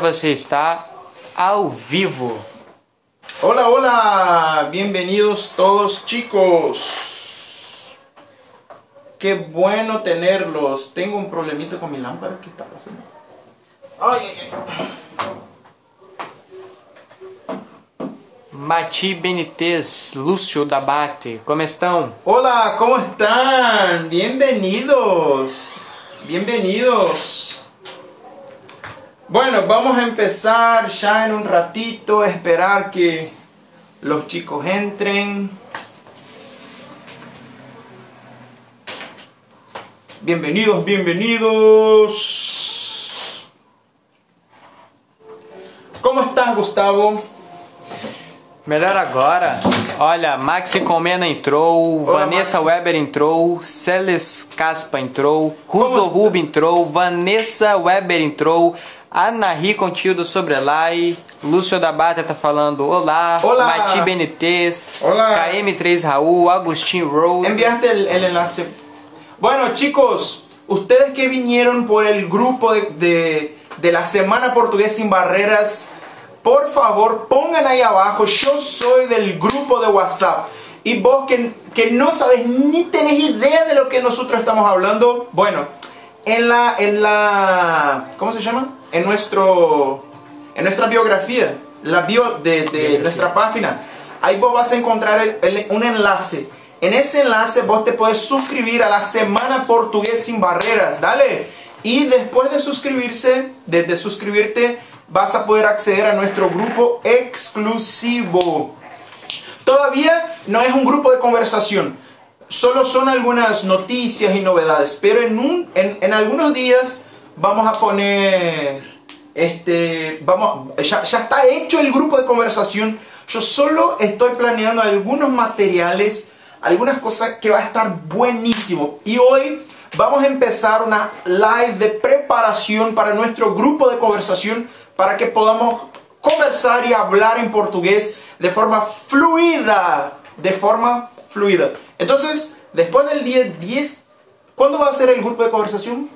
Você está ao vivo. Hola, hola, bienvenidos todos chicos. Qué bueno tenerlos. Tengo un problemito con mi lámpara. ¿Qué está pasando? Ay. Mati Benitez, Lúcio da Bate, como estão? Hola, ¿cómo están? Bienvenidos. Bienvenidos. Bueno, vamos a empezar ya en un ratito, esperar que los chicos entren. Bienvenidos, bienvenidos. ¿Cómo estás, Gustavo? Melhor agora. Olha, Maxi Comena entrou, Olá, Vanessa Maxi. Weber entrou, Celes Caspa entrou, Russo Rub entrou, Vanessa Weber entrou, Anahi Contildo Sobrelai, Lúcio da Bata tá falando olá, Olá. Mati Benitez, Olá. KM3 Raul, Agustin Rowe. Enviaste el, el enlace. Bueno, chicos, ustedes que vinieron por el grupo de, de- de la Semana Portugués Sin Barreras, por favor pongan ahí abajo, yo soy del grupo de WhatsApp. Y vos que, que no sabes ni tenés idea de lo que nosotros estamos hablando, bueno, en la, en la, ¿cómo se llama? En nuestro, en nuestra biografía, la bio de, de nuestra página, ahí vos vas a encontrar el- el- un enlace. En ese enlace vos te puedes suscribir a la Semana Portugués Sin Barreras, dale. Y después de suscribirse, desde suscribirte, vas a poder acceder a nuestro grupo exclusivo. Todavía no es un grupo de conversación, solo son algunas noticias y novedades, pero en, un, en, en algunos días vamos a poner, este, vamos, ya, ya está hecho el grupo de conversación, yo solo estoy planeando algunos materiales, algunas cosas que va a estar buenísimo. Y hoy vamos a empezar una live de preparación para nuestro grupo de conversación para que podamos conversar y hablar en portugués de forma fluida. De forma fluida. Entonces, después del día 10, ¿cuándo va a ser el grupo de conversación?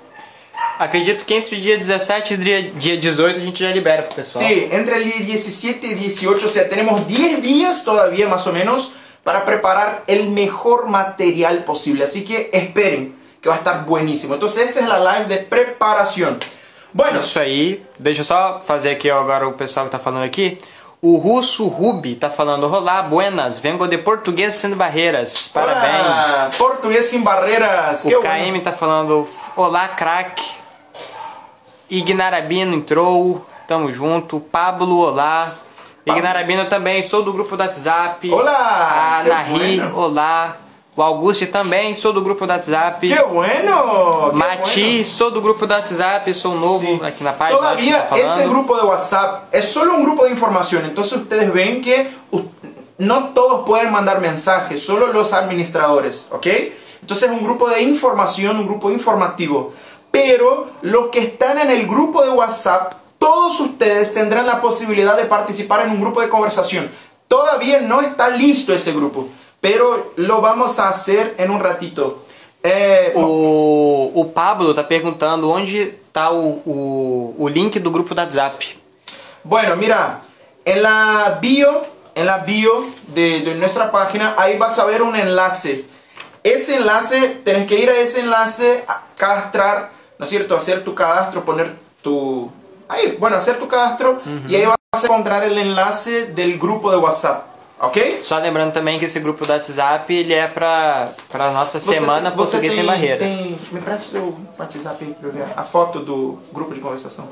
Acredito que entre o dia 17 e o dia dia 18 a gente já libera pro pessoal. Sí, entre el día 17 y 18, o sea, tenemos 10 días todavía más o menos para preparar el mejor material posible. Así que esperen, que va a estar buenísimo. Entonces, esa es la live de preparación. Bueno, Isso aí, deixa eu só fazer aqui ó, agora o pessoal que tá falando aqui. O Russo Rubi tá falando: Olá, buenas, vengo de português sem barreiras. Parabéns. Portugués sin barreras. O Qué KM bueno. tá falando: Olá, craque. Ignarabino entrou, tamo junto. Pablo, olá. Ignarabino também, sou do grupo do WhatsApp. Olá, A que bueno. olá. O Augusto também, sou do grupo do WhatsApp. Qué bueno. qué Mati, bueno. sou do grupo do WhatsApp, sou novo Sí. aqui na página. que Todavía ese grupo de WhatsApp es solo un grupo de información. Entonces ustedes ven que no todos pueden mandar mensajes, solo los administradores, ¿ok? Entonces es un grupo de información, un grupo informativo. Pero los que están en el grupo de WhatsApp, todos ustedes tendrán la posibilidad de participar en un grupo de conversación. Todavía no está listo ese grupo, pero lo vamos a hacer en un ratito. Eh, O, o Pablo tá perguntando onde tá o, o, o link do grupo do WhatsApp. Bueno, mira, en la bio, en la bio de, de nuestra página, ahí vas a ver un enlace. Ese enlace, tenés que ir a ese enlace, a cadastrar, ¿no es cierto? Hacer tu cadastro, poner tu... Ahí, bueno, hacer tu cadastro y ahí vas a encontrar el enlace del grupo de WhatsApp, ¿ok? Só lembrando também que esse grupo do WhatsApp ele é pra, pra nossa semana você Português Sem tem- Barreiras. tem- me presta seu WhatsApp aí pra eu ver a foto do grupo de conversação.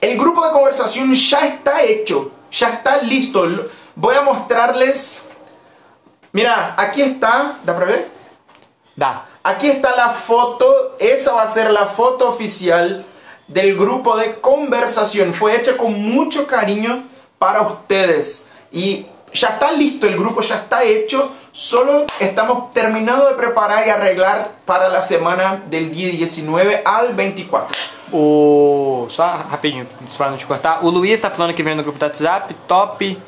El grupo de conversación ya está hecho, ya está listo. Voy a mostrarles. Mira, aquí está, ¿da para ver? Dá. Aquí está la foto, esa va a ser la foto oficial del grupo de conversación. Fue hecha con mucho cariño para ustedes. Y ya está listo, el grupo ya está hecho. Solo estamos terminando de preparar y arreglar para la semana del día 19 al 24. O. Só rapidinho, para não te cortar. O Luiz tá falando que vem no grupo do WhatsApp, top.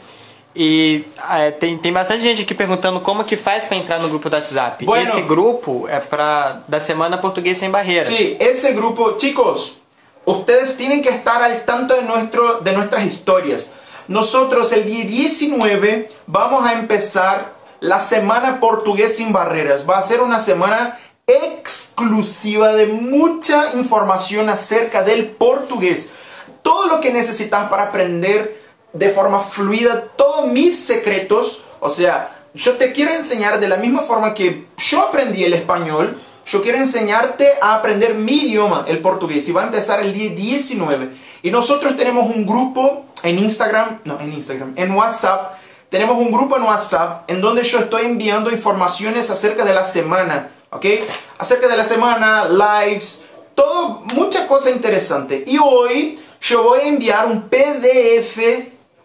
E é, tem, tem bastante gente aqui perguntando como que faz pra entrar no grupo do WhatsApp. Bueno. Esse grupo é pra da Semana Português Sem Barreiras. Sí, ese grupo, chicos, ustedes tienen que estar al tanto de, nuestro, de nuestras historias. Nosotros el día 19 vamos a empezar la semana portugués sin barreras. Va a ser una semana exclusiva de mucha información acerca del portugués. Todo lo que necesitas para aprender de forma fluida todos mis secretos. O sea, yo te quiero enseñar de la misma forma que yo aprendí el español. Yo quiero enseñarte a aprender mi idioma, el portugués. Y va a empezar el día 19. Y nosotros tenemos un grupo en Instagram, no, en Instagram, en WhatsApp. Tenemos un grupo en WhatsApp en donde yo estoy enviando informaciones acerca de la semana ¿ok? Acerca de la semana, lives, todo, mucha cosa interesante. Y hoy yo voy a enviar un PDF,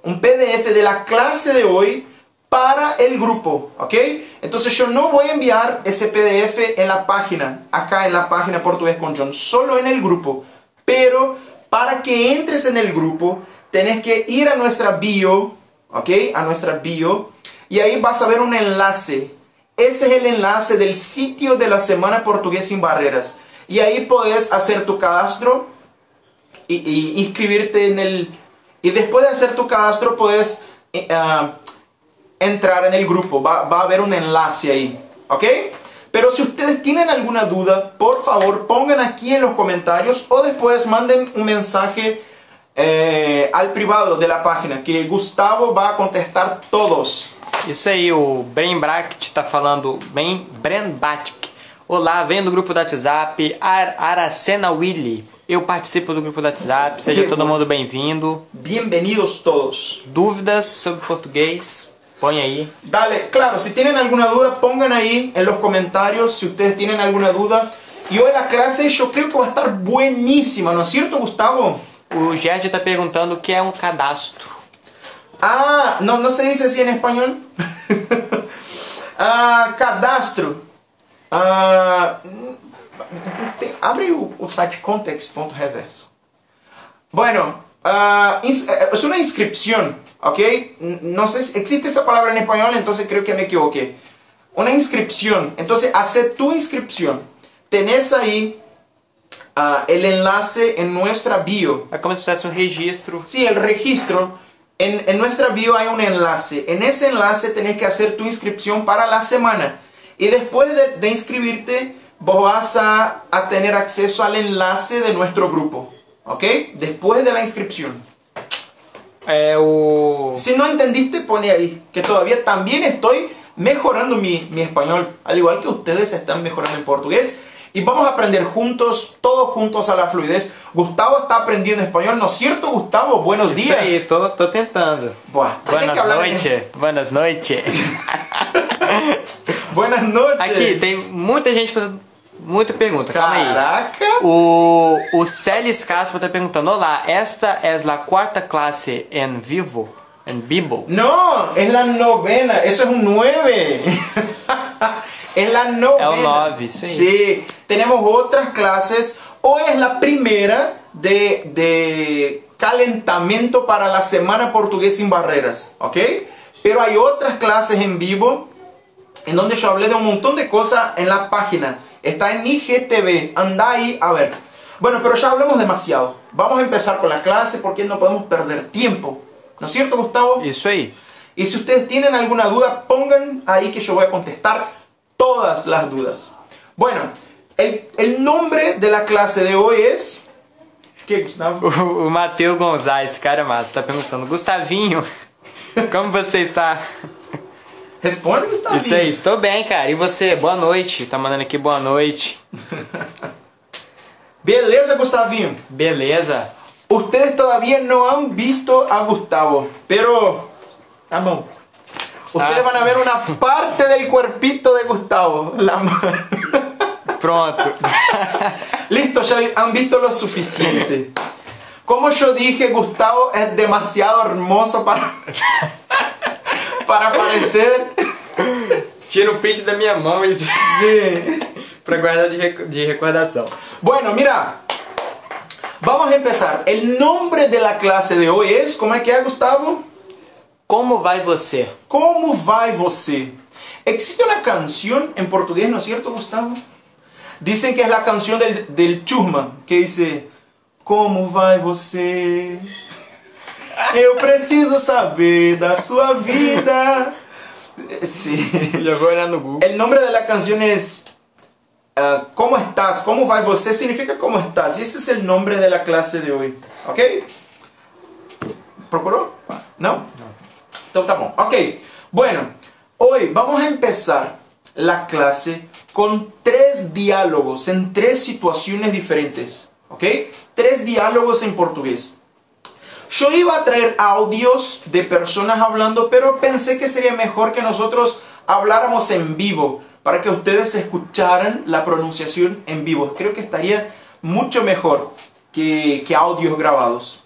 un PDF de la clase de hoy para el grupo, ¿ok? Entonces yo no voy a enviar ese PDF en la página, acá en la página Portugués con John, solo en el grupo. Pero para que entres en el grupo, tenés que ir a nuestra bio, ¿ok? A nuestra bio, y ahí vas a ver un enlace ese es el enlace del sitio de la Semana Portugués sin Barreras. Y ahí puedes hacer tu cadastro y, inscribirte en el... Y después de hacer tu cadastro eh, ah, entrar en el grupo. Va, a haber un enlace ahí. ¿Ok? Pero si ustedes tienen alguna duda, por favor pongan aquí en los comentarios o después manden un mensaje eh, al privado de la página que Gustavo va a contestar todos. Isso aí, o Bren Bracket tá falando, bem, Bren Batic. Olá, venho do grupo do WhatsApp, Ar Aracena Willy. Eu participo do grupo do WhatsApp, seja todo mundo bem-vindo. Bem-vindos todos. Dúvidas sobre português, põe aí. Dale, claro, si tienen alguna duda, pongan ahí en los comentarios si ustedes tienen alguna duda. Y hoy la clase yo creo que va a estar buenísima, ¿no es cierto, Gustavo? O Gerd está perguntando o que é um cadastro. Ah, no, no se dice así en español. ah, cadastro. Ah, abre o, site context.reverso. Bueno, ah, es una inscripción, ¿ok? No sé, existe esa palabra en español, entonces creo que me equivoqué. Una inscripción. Entonces, hace tu inscripción. Tenés ahí ah, el enlace en nuestra bio. Es como si fuese un registro. Sí, el registro en, nuestra bio hay un enlace. En ese enlace tenés que hacer tu inscripción para la semana. Y después de, inscribirte, vos vas a, tener acceso al enlace de nuestro grupo. ¿Ok? Después de la inscripción. Eh, si no entendiste, pone ahí. Que todavía también estoy mejorando mi, mi español. Al igual que ustedes están mejorando en portugués y vamos a aprender juntos, todos juntos a la fluidez. Gustavo está aprendiendo español, ¿no es cierto, Gustavo? Buenos días. Sí, estoy tentando. Buah, Buenas noches. Buenas noches. Buenas noches. Aqui, tem muita gente fazendo Muita pergunta, calma aí. Caraca! O, o Celis Castro tá perguntando: Olá, esta é a quarta classe em vivo? Em vivo Não, é a novena, isso é um 9. é a novena. É o 9, isso aí. Sim, temos outras classes. ou é a primeira de, de calentamento para a Semana Portuguesa Sem Barreiras, ok? Pero hay outras classes em vivo, em onde eu falei de um montão de coisas na página. Está en IGTV. Anda ahí a ver. Bueno, pero ya hablemos demasiado. Vamos a empezar con la clase porque no podemos perder tiempo. ¿No es cierto, Gustavo? Eso ahí. Y si ustedes tienen alguna duda, pongan ahí que yo voy a contestar todas las dudas. Bueno, el, nombre de la clase de hoy es... Que, Gustavo? O, Matheus Gonzalez, cara massa, está perguntando, Gustavinho, como você está? Responde, Gustavinho. Isso aí, estou bem, cara. E você? Boa noite. Tá mandando aqui boa noite. Beleza, Gustavinho? Beleza. Ustedes todavía no han visto a Gustavo, pero... A mão. Ustedes ah. van a ver una parte del cuerpito de Gustavo. La Pronto. Listo, ya han visto lo suficiente. Como yo dije, Gustavo es demasiado hermoso para, para parecer. Tira un print de mi mão e. para guardar de, de recordación. Bueno, mira. Vamos a empezar. El nombre de la clase de hoy es. ¿Cómo es que es, Gustavo? Como vai você? Como vai você? Existe una canción en portugués, ¿no es cierto, Gustavo? Dicen que es la canción del, del que dice, como vai você? Eu preciso saber da sua vida. Sí. Vou olhar no Google. El nombre de la canción es ah, ¿Cómo estás? ¿Cómo va você? Significa ¿cómo estás? Y ese es el nombre de la clase de hoy. ¿Ok? ¿Procuró? ¿No? Entonces tá bom. Ok. Bueno, hoy vamos a empezar la clase con tres diálogos en tres situaciones diferentes. ¿Ok? Tres diálogos en portugués. Yo iba a traer audios de personas hablando, pero pensé que sería mejor que nosotros habláramos en vivo para que ustedes escucharan la pronunciación en vivo. Creo que estaría mucho mejor que, audios grabados.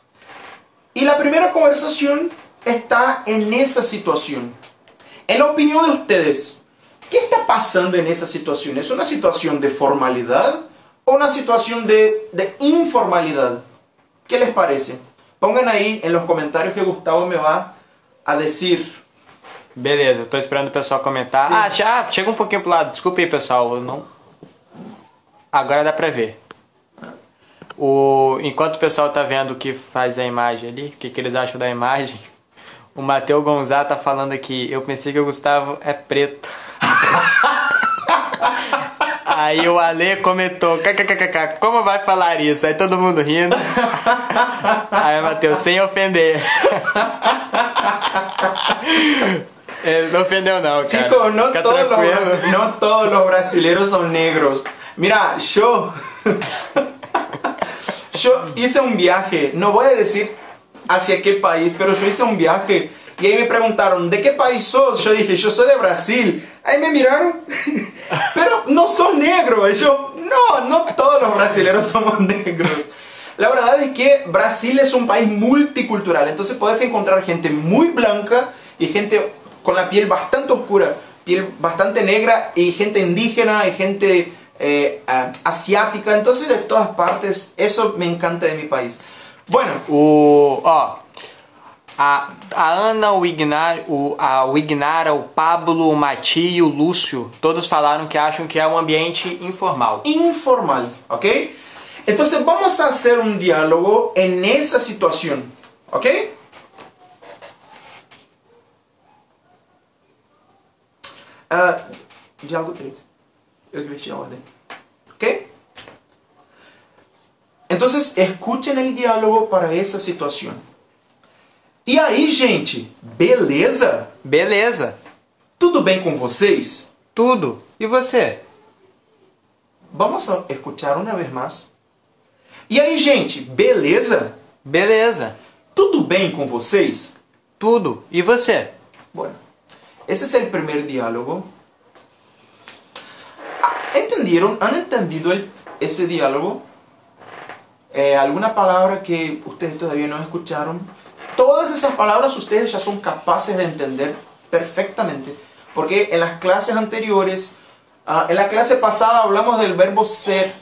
Y la primera conversación está en esa situación. En la opinión de ustedes, ¿qué está pasando en esa situación? ¿Es una situación de formalidad o una situación de, de informalidad? ¿Qué les parece? Pongan aí em los comentários que o Gustavo me vai a dizer. Beleza, eu tô esperando o pessoal comentar. Ah, ah, chega um pouquinho pro lado. Desculpa aí, pessoal. Eu não... Agora dá pra ver. O... Enquanto o pessoal tá vendo o que faz a imagem ali, o que, que eles acham da imagem, o Matheus Gonzaga tá falando aqui. Eu pensei que o Gustavo é preto. Aí o Ale comentou, kkkk, como vai falar isso? Aí todo mundo rindo. Aí Matheus, sem ofender. Ele não ofendeu não, cara. Chico, no todos, los, no todos los brasileños son negros. Mira, yo... yo hice un viaje, no voy a decir hacia qué país, pero yo hice un viaje y ahí me preguntaron, ¿de qué país sos? Yo dije, yo soy de Brasil. Ahí me miraron, pero no sos negro. Y yo, no, no todos los brasileños somos negros. La verdad es que Brasil es un país multicultural, entonces puedes encontrar gente muy blanca y gente con la piel bastante oscura, piel bastante negra y gente indígena y gente eh, asiática, entonces de todas partes, eso me encanta de mi país. Bueno, o, ó, a, a Ana, o Ignar, o, a, o Ignara, o Pablo, o Mati e o Lúcio, todos falaram que acham que é um ambiente informal. Informal, ¿ok? Entonces vamos a hacer un diálogo en esa situación, ¿ok? Uh, diálogo 3. Eu inverti a orden. ¿Ok? Entonces, escuchen el diálogo para esa situación. E aí, gente, beleza? Beleza. Tudo bem com vocês? Tudo. E você? Vamos a escuchar uma vez mais. E aí, gente, beleza? Beleza. Tudo bem com vocês? Tudo. E você? Bueno, esse é o primeiro diálogo. Ah, ¿Entendieron? ¿Han entendido el, ese diálogo? Eh, ¿Alguna palabra que ustedes todavía no escucharon? Todas esas palabras ustedes ya son capaces de entender perfectamente. Porque en las clases anteriores, uh, en la clase pasada hablamos del verbo ser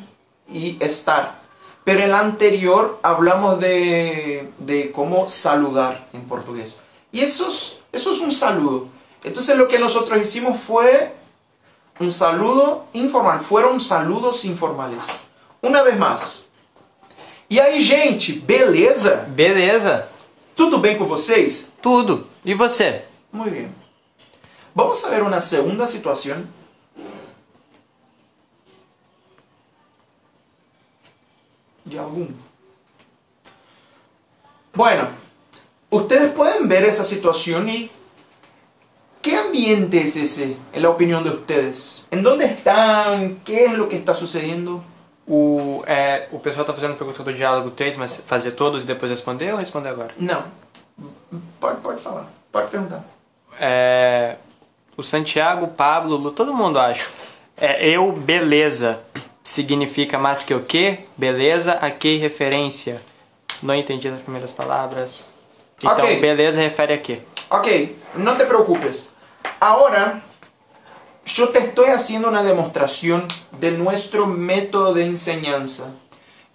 y estar. Pero en la anterior hablamos de, de cómo saludar en portugués. Y eso es, es un saludo. Entonces lo que nosotros hicimos fue un saludo informal. Fueron saludos informales. Una vez más. E aí, gente, beleza? Beleza. Tudo bem com vocês? Tudo. E você? Muy bien. Vamos a ver una segunda situación. De algún. Bueno, ustedes pueden ver esa situación y ¿qué ambiente es ese en la opinión de ustedes? ¿En dónde están? ¿Qué es lo que está sucediendo? O, é, o pessoal está fazendo pergunta do diálogo 3, mas fazer todos e depois responder ou responder agora? Não. Pode, pode falar. Pode perguntar. É, o Santiago, Pablo, todo mundo acho. É, eu, beleza. Significa mais que o que? Beleza, a que referência? Não entendi as primeiras palavras. Então, Ok. beleza refere a quê? Ok, no te preocupes. Ahora, yo te estoy haciendo una demostración de nuestro método de enseñanza.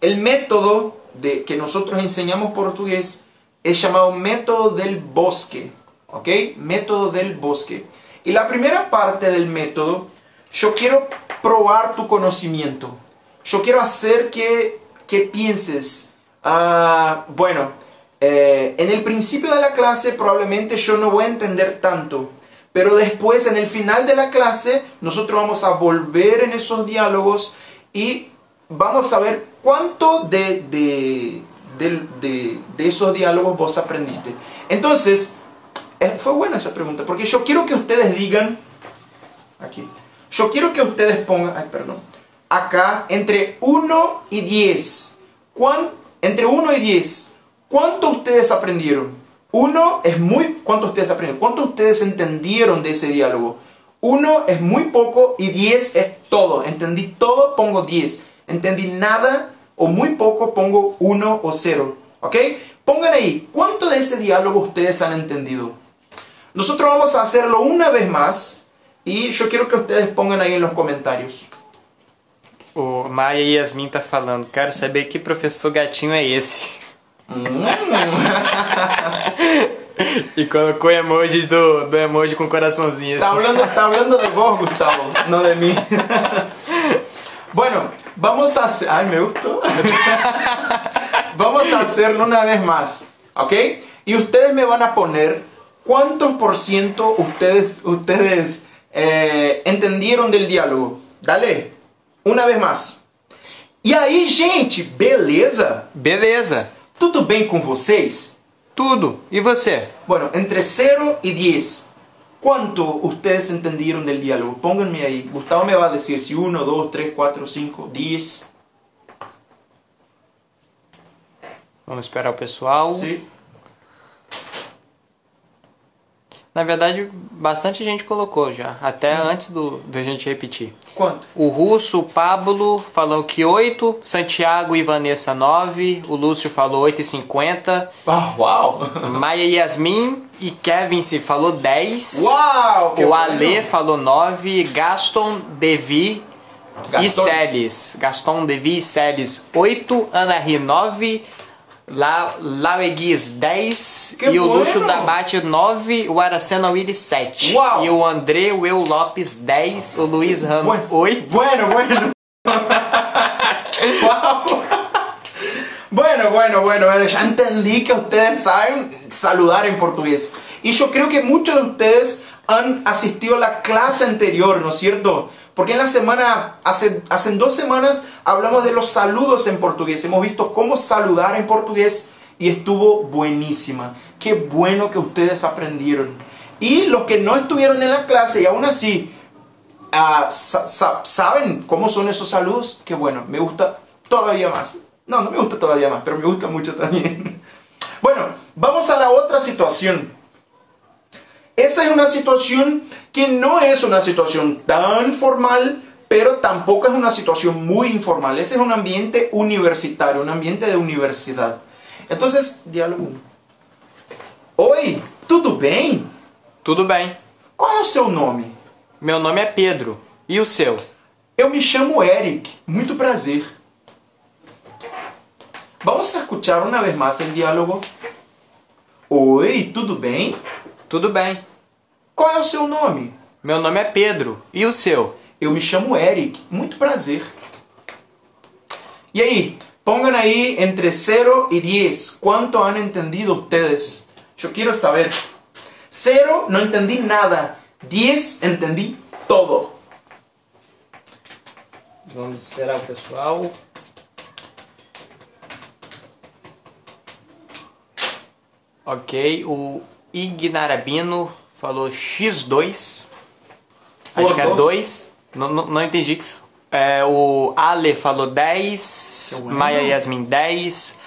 El método de, que nosotros enseñamos portugués es llamado método del bosque. ¿Ok? Método del bosque. Y la primera parte del método, yo quiero probar tu conocimiento. Yo quiero hacer que, que pienses Ah, bueno, eh, en el principio de la clase probablemente yo no voy a entender tanto, pero después en el final de la clase nosotros vamos a volver en esos diálogos y vamos a ver cuánto de, de, de, de- esos diálogos vos aprendiste. Entonces, eh, fue buena esa pregunta, porque yo quiero que ustedes digan, aquí, yo quiero que ustedes pongan, ay, perdón, acá, entre 1 y 10, ¿cuán- entre 1 y 10, ¿cuánto ustedes aprendieron? 1 es muy, ¿cuánto ustedes aprendieron? ¿Cuánto ustedes entendieron de ese diálogo? 1 es muy poco y 10 es todo. Entendí todo, pongo 10. Entendí nada o muy poco, pongo 1 o 0. ¿Ok? Pongan ahí, ¿cuánto de ese diálogo ustedes han entendido? Nosotros vamos a hacerlo una vez más y yo quiero que ustedes pongan ahí en los comentarios. O Maia Yasmin tá falando, quero saber que professor gatinho é esse. E colocou emojis do, do emoji com coraçãozinho Está assim. hablando, está hablando de vos, Gustavo, no de mí. Bueno, vamos a hacer... Ay, me gustó. Vamos a hacerlo una vez más, ¿ok? Y ustedes me van a poner cuántos por ciento ustedes, ustedes eh, entendieron del diálogo. Dale, una vez más. E aí, gente, beleza? Beleza, Tudo bem com vocês? tudo. E você? Bueno, entre 0 y 10, ¿cuánto ustedes entendieron del diálogo? Pónganme ahí. Gustavo me va a decir si 1, 2, 3, 4, 5, 10. Vamos esperar o pessoal. Sí. Na verdade, bastante gente colocou já, até antes do, do gente repetir. ¿Cuánto? O Russo, o Pablo, falou que 8, Santiago e Vanessa 9, o Lúcio falou 8,50, Ah, wow. Maia Yasmin e Kevin se falou 10, wow. qué o. Ale falou 9, Gaston, Devi e Gaston. Celes. Gaston, Devi e Celes 8, Ana Ri 9, La, Laueguis 10 Que e o. Luxo da Bate 9, o Aracena Willy 7. Uau. E o André, Eu Lopes 10, o Luiz Ramos Bueno, 8. bueno, bueno. Bueno, bueno, bueno, bueno, ya entendí que ustedes saben saludar en portugués. Y yo creo que muchos de ustedes han asistido a la clase anterior, ¿no es cierto? Porque en la semana, hace, hace dos semanas, hablamos de los saludos en portugués. Hemos visto cómo saludar en portugués y estuvo buenísima. Qué bueno que ustedes aprendieron. Y los que no estuvieron en la clase y aún así Ah, sa- sa- ¿Saben cómo son esos saludos? Que bueno, me gusta todavía más. No, no me gusta todavía más, pero me gusta mucho también. Bueno, vamos a la otra situación. Esa es una situación que no es una situación tan formal, pero tampoco es una situación muy informal. Ese es un ambiente universitario, un ambiente de universidad. Entonces, diálogo 1. Oi, tudo bem? Tudo bem. Qual é o seu nome? Meu nome é Pedro. E o seu? Eu me chamo Eric, muito prazer. Vamos a escuchar una vez más el diálogo. Oi, tudo bem? Tudo bem. Qual é o seu nome? Meu nome é Pedro. E o seu? Eu me chamo Eric, muito prazer. E aí, pongan aí entre 0 y 10, ¿cuánto han entendido ustedes? Yo quiero saber. 0, no entendí nada. 10, entendí todo. Vamos esperar o pessoal. Ok, o Ignarabino falou X2. Acho Por que é dois? 2. Não, não, não entendi. É, o Ale falou 10. Bueno. Maia Yasmin 10.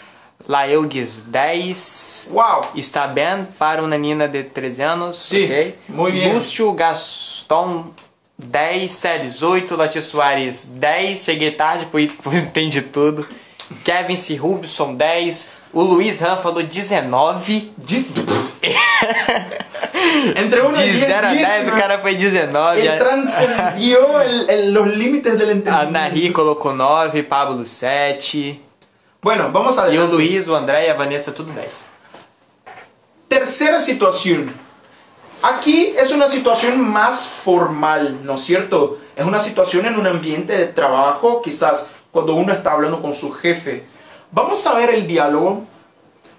Laelgues 10. Uau! Está bem para uma menina de 13 anos. Sim, ok. muito bem. Lúcio Gaston 10. Séries 8. Lati Soares 10. Cheguei tarde, pois, entendi tudo. Kevin C. Rubson 10. O Luiz Ram falou 19. De... Entre 1 y De 10, 0 a 10 o cara foi 19. Él trascendió el- el- los límites del A entendimiento. Nahi colocou 9. Pablo 7. Bueno, vamos a E o ver. Luiz, o André e a Vanessa tudo 10. Tercera situación. Aquí es una situación más formal, ¿no es cierto? Es una situación en un ambiente de trabajo, quizás cuando uno está hablando con su jefe. Vamos a ver el diálogo.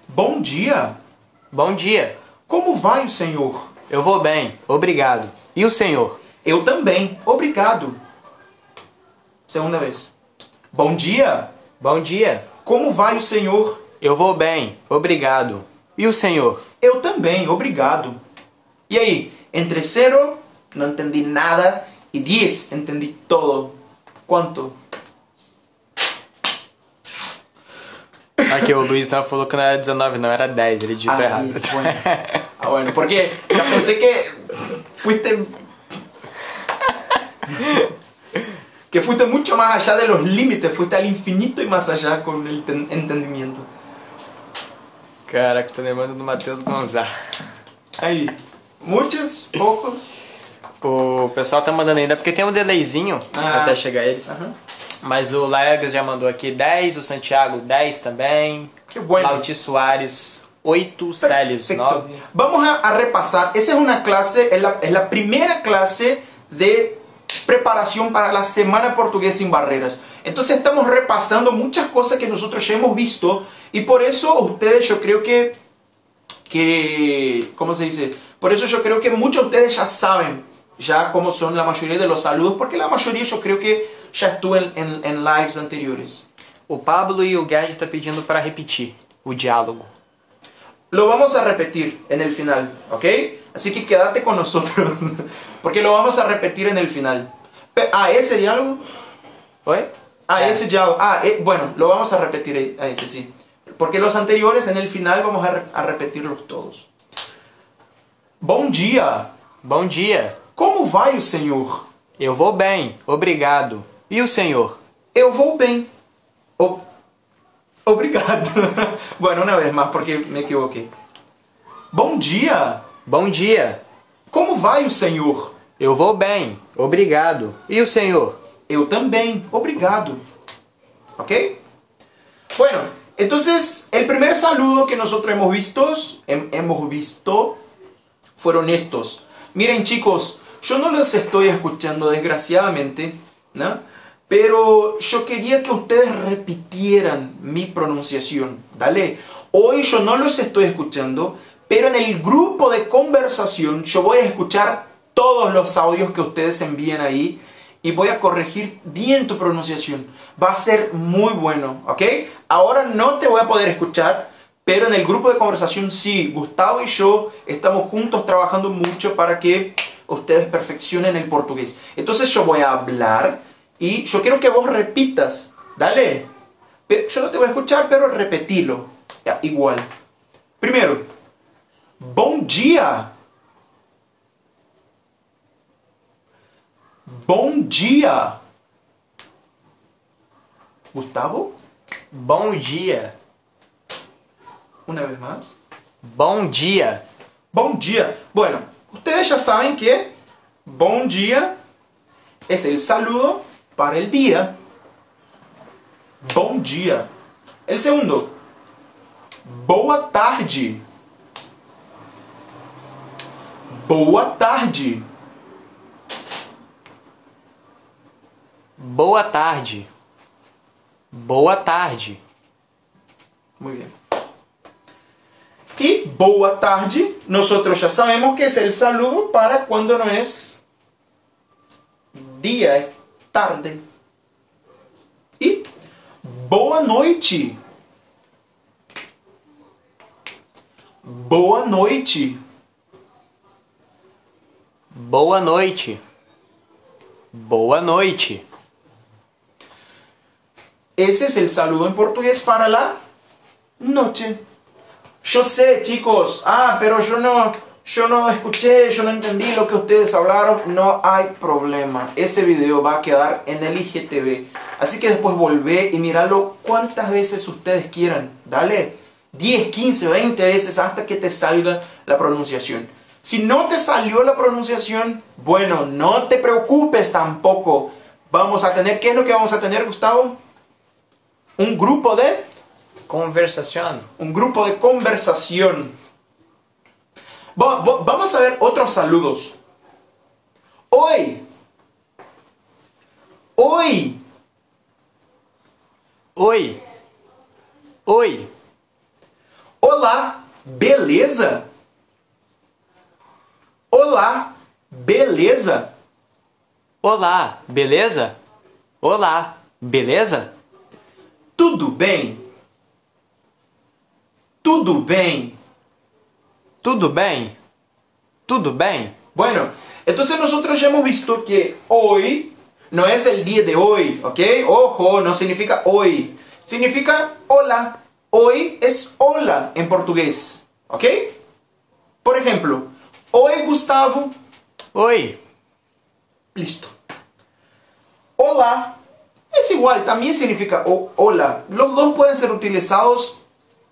Bom dia. Bom dia. Como vai o senhor? Eu vou bem, obrigado. E o senhor? Eu também. Obrigado. Segunda vez. Bom dia. Bom dia. Como vai o senhor? Eu vou bem, obrigado. E o senhor? Eu também. Obrigado. E aí? Entre zero, não entendi nada, e 10, entendi todo. Quanto? Aqui o Luiz falou que não era 19, não era 10, ele digitou Ah, errado. bueno. Ah, bueno, porque ya pensé que fuiste. que fuiste mucho más allá de los límites, fuiste al infinito y más allá con el ten- entendimiento. Caraca, tô lembrando do Matheus Gonzaga. Aí, muchos, poucos. O pessoal tá mandando ainda, porque tem um delayzinho Ah. até chegar eles. Ajá. Mas o Laegas já mandou aqui 10, o Santiago 10 também. Bueno. Lauti Soares 8, Celes Perfecto. 9. Vamos a, a repasar. Esa es una clase, es la, es la primera clase de preparación para la Semana Portuguesa sin Barreras. Entonces estamos repasando muchas cosas que nosotros ya hemos visto y por eso ustedes yo creo que, que ¿cómo se dice? Por eso yo creo que muchos de ustedes ya saben ya cómo son la mayoría de los saludos, porque la mayoría yo creo que ya estuve en, en- en lives anteriores. O Pablo e o Gerd tá pedindo para repetir o diálogo. Lo vamos a repetir en el final, ¿ok? Así que quédate con nosotros, porque lo vamos a repetir en el final. Ah, ese diálogo. Oi? Ah, É. ese diálogo. Ah, eh, bueno, lo vamos a repetir a ese, sí. Porque los anteriores en el final vamos a, re- a repetirlos todos. Bom dia. Bom dia. Como vai o senhor? Eu vou bem, obrigado. E o senhor? Eu vou bem. O- Obrigado. bueno, una vez más porque me equivoqué. Bom dia. Bom dia. Como vai o senhor? Eu vou bem, obrigado. E o senhor? Eu também. Obrigado. ¿Ok? Bueno, entonces el primer saludo que nosotros hemos visto, hem- hemos visto fueron estos. Miren chicos, yo no los estoy escuchando desgraciadamente, ¿no? Pero yo quería que ustedes repitieran mi pronunciación, ¿dale? Hoy yo no los estoy escuchando, pero en el grupo de conversación yo voy a escuchar todos los audios que ustedes envíen ahí y voy a corregir bien tu pronunciación. Va a ser muy bueno, ¿ok? Ahora no te voy a poder escuchar, pero en el grupo de conversación sí. Gustavo y yo estamos juntos trabajando mucho para que ustedes perfeccionen el portugués. Entonces yo voy a hablar y yo quiero que vos repitas. Dale. Yo no te voy a escuchar, pero repetilo. Ya, igual. Primero. Bom dia. Bom dia. Gustavo, Bom dia. una vez más. Bom dia. Bom dia. Bueno, ustedes ya saben que bom dia es el saludo para el día. Bom dia. El segundo. Boa tarde. Boa tarde. Boa tarde. Boa tarde. Muy bien. Y boa tarde, nosotros ya sabemos que es el saludo para cuando no es día, es tarde. Y boa noite. Boa noite. Boa noite. Boa noite. Ese es el saludo en portugués para la noche. Yo sé, chicos, ah, pero yo no, yo no escuché, yo no entendí lo que ustedes hablaron. No hay problema. Ese video va a quedar en el IGTV. Así que después volvé y miralo cuantas veces ustedes quieran. Dale 10, 15, 20 veces hasta que te salga la pronunciación. Si no te salió la pronunciación, bueno, no te preocupes tampoco. Vamos a tener, ¿qué es lo que vamos a tener, Gustavo? Un grupo de Conversação. un grupo de conversación. Va- va- vamos a ver otros saludos. Hoy. Hoy. Oi. Oi. Olá, beleza? Olá, beleza? Olá, beleza? Olá, beleza? Tudo bem? Tudo bem? Tudo bem? Tudo bem? Bueno, entonces nosotros ya hemos visto que hoy no es el día de hoy, ¿ok? Ojo, no significa hoy. Significa hola. Hoy es hola en portugués, ¿ok? Por ejemplo, hoy Gustavo. Oi. Listo. Hola es igual, también significa hola. Los dos pueden ser utilizados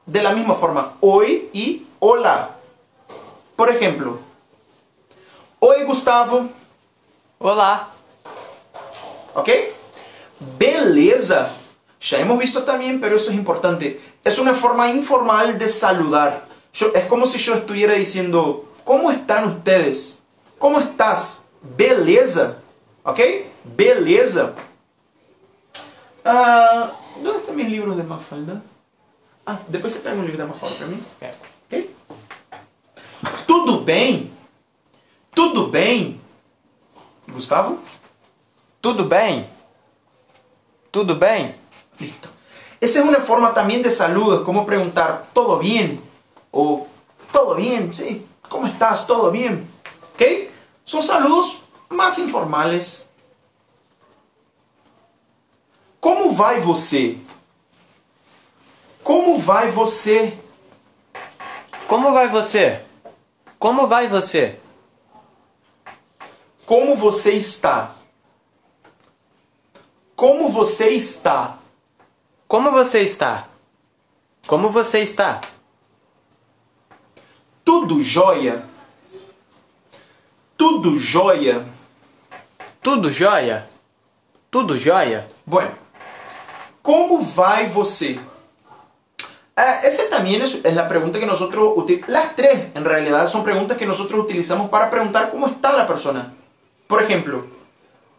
de la misma forma, hoy y hola. Por ejemplo, hoy Gustavo, Olá. ¿ok? Beleza. Ya hemos visto también, pero eso es importante. Es una forma informal de saludar. Yo- es como si yo estuviera diciendo, ¿cómo están ustedes? ¿Cómo estás? Beleza. ¿Ok? Beleza. Ah, ¿Dónde están mis libros de Mafalda? Ah, depois você pega um livro da Mafalda pra mim? Ok? Tudo bem? Tudo bem? Gustavo? Tudo bem? Tudo bem? Listo. Esa es una forma también de saludo, es como preguntar, ¿todo bien? O, ¿todo bien? Sí. ¿Cómo estás? ¿Todo bien? ¿Ok? Son saludos más informales. Como vai você? Como vai você? Como vai você? Como vai você? Como você está? Como você está? Como você está? Como você está? Tudo jóia? Tudo jóia? Tudo jóia? Tudo jóia? Bueno, ¿cómo va você? Ah, esa también es, es la pregunta que nosotros utilizamos. Las tres, en realidad, son preguntas que nosotros utilizamos para preguntar cómo está la persona. Por ejemplo,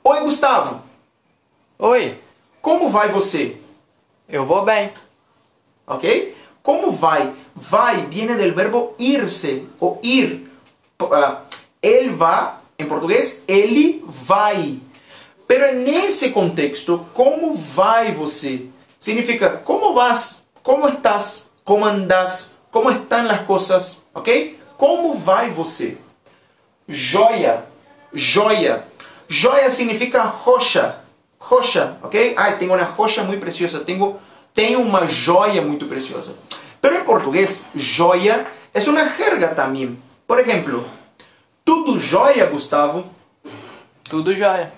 Oi, Gustavo, Oi, como vai você? eu vou bem. ¿Ok? ¿Cómo vai? Vai viene del verbo irse o ir. Ah, él va, en portugués, ele vai. Pero en ese contexto, ¿cómo vai você? Significa, ¿cómo vas? Como estás? Como andas? Como estão as coisas? Ok? Como vai você? Joia. Joia. Joia significa rocha. Rocha, ok? Ai, tenho uma rocha muito preciosa. Tenho, tenho uma joia muito preciosa. Pero em português, joia é uma jerga também. Por exemplo, tudo joia, Gustavo? Tudo joia.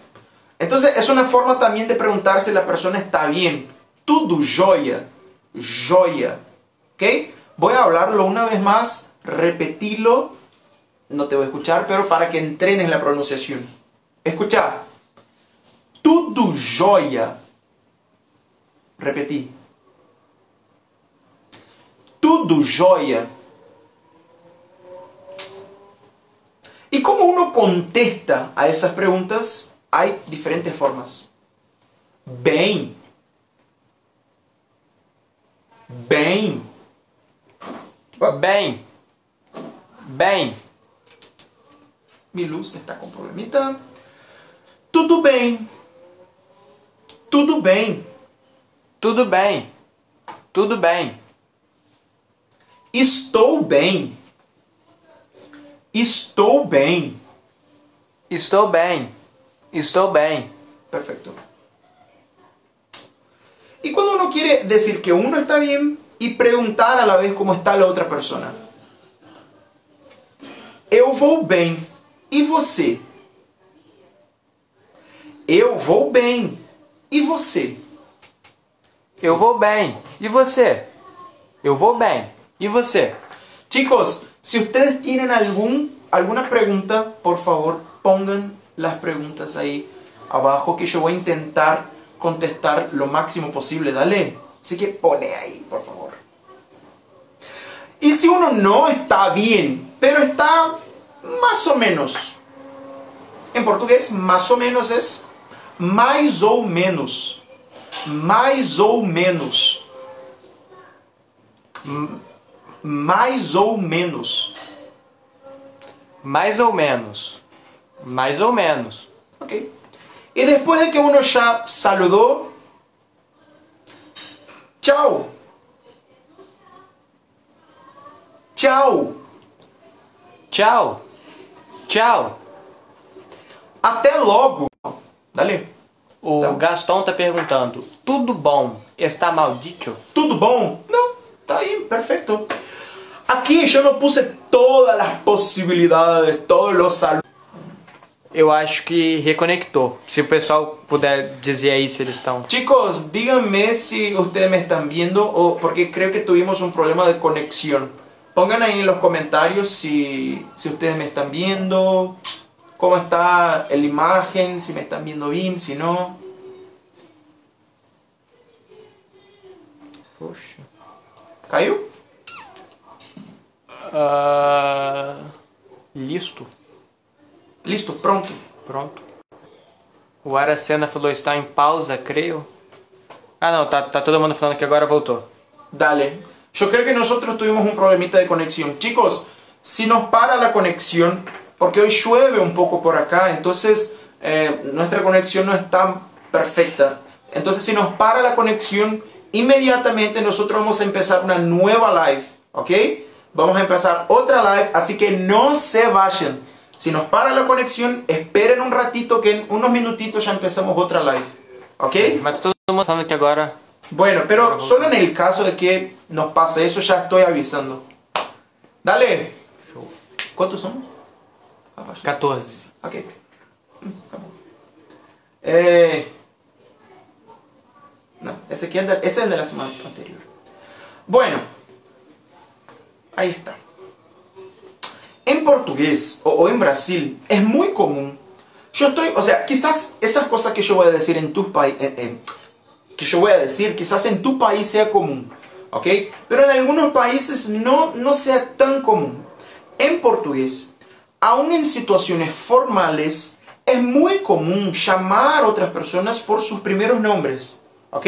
Então, é uma forma também de perguntar se a pessoa está bem. Tudo joia. Joia. ¿Ok? Voy a hablarlo una vez más, repetirlo. No te voy a escuchar, pero para que entrenes la pronunciación. Escucha. Tudo joia. Repetí. Tudo joia. Y como uno contesta a esas preguntas, hay diferentes formas. Bem. Bem. Bem. Bem. Mi luz está com problemita. Tudo bem. Tudo bem. Tudo bem. Tudo bem. Estou bem. Estou bem. Estou bem. Estou bem. Perfecto. Y cuando uno quiere decir que uno está bien y preguntar a la vez cómo está la otra persona. Eu vou bem. E você? Eu vou bem. E você? Eu vou bem. E você? Eu vou bem. E você? Chicos, si ustedes tienen algún, alguna pregunta, por favor pongan las preguntas ahí abajo que yo voy a intentar contestar lo máximo posible. Dale. Así que pone ahí, por favor. Y si uno no está bien, pero está más o menos. En portugués, más o menos es mais ou menos. Mais ou menos. mais ou menos. Mais ou menos. Mais ou menos. Ok. Y después de que uno ya saludó, chao. Chao. Tchau. Tchau. Até logo. Dale. O Tá. Gaston tá perguntando: Tudo bom? Está maldito? Tudo bom? Não, tá aí, perfecto. Aquí yo no puse todas las posibilidades, todos los saludos. Eu acho que reconectou. Se o pessoal puder dizer aí se eles estão. Chicos, díganme si ustedes me están viendo o porque creo que tuvimos un problema de conexión. Pongan ahí en los comentarios si, si ustedes me están viendo, cómo está la imagen, si me están viendo bien, si no. Poxa. ¿Cayó? Ah, listo. Listo, pronto. Pronto. O Aracena falou está em pausa, creio. Ah não, tá, tá todo mundo falando que agora voltou. Dale. Yo creo que nosotros tuvimos un problemita de conexión. Chicos, si nos para la conexión, porque hoy llueve un poco por acá, entonces eh, nuestra conexión no está perfecta. Entonces si nos para la conexión, inmediatamente nosotros vamos a empezar una nueva live, ¿ok? Vamos a empezar otra live, así que no se vayan. Si nos para la conexión, esperen un ratito que en unos minutitos ya empezamos otra live, ¿ok? Mas todo mundo falando que agora. Bueno, pero solo en el caso de que nos pase eso, ya estoy avisando. Dale. ¿Cuántos somos? Ah, vaya. 14. Ok. Eh, no, ese, aquí es de, ese es de la semana anterior. Bueno, ahí está. En portugués o, o en Brasil es muy común. Yo estoy, o sea, quizás esas cosas que yo voy a decir en tu país, que yo voy a decir, quizás en tu país sea común, ¿ok? Pero en algunos países no, no sea tan común. En portugués, aún en situaciones formales, es muy común llamar a otras personas por sus primeros nombres, ¿ok?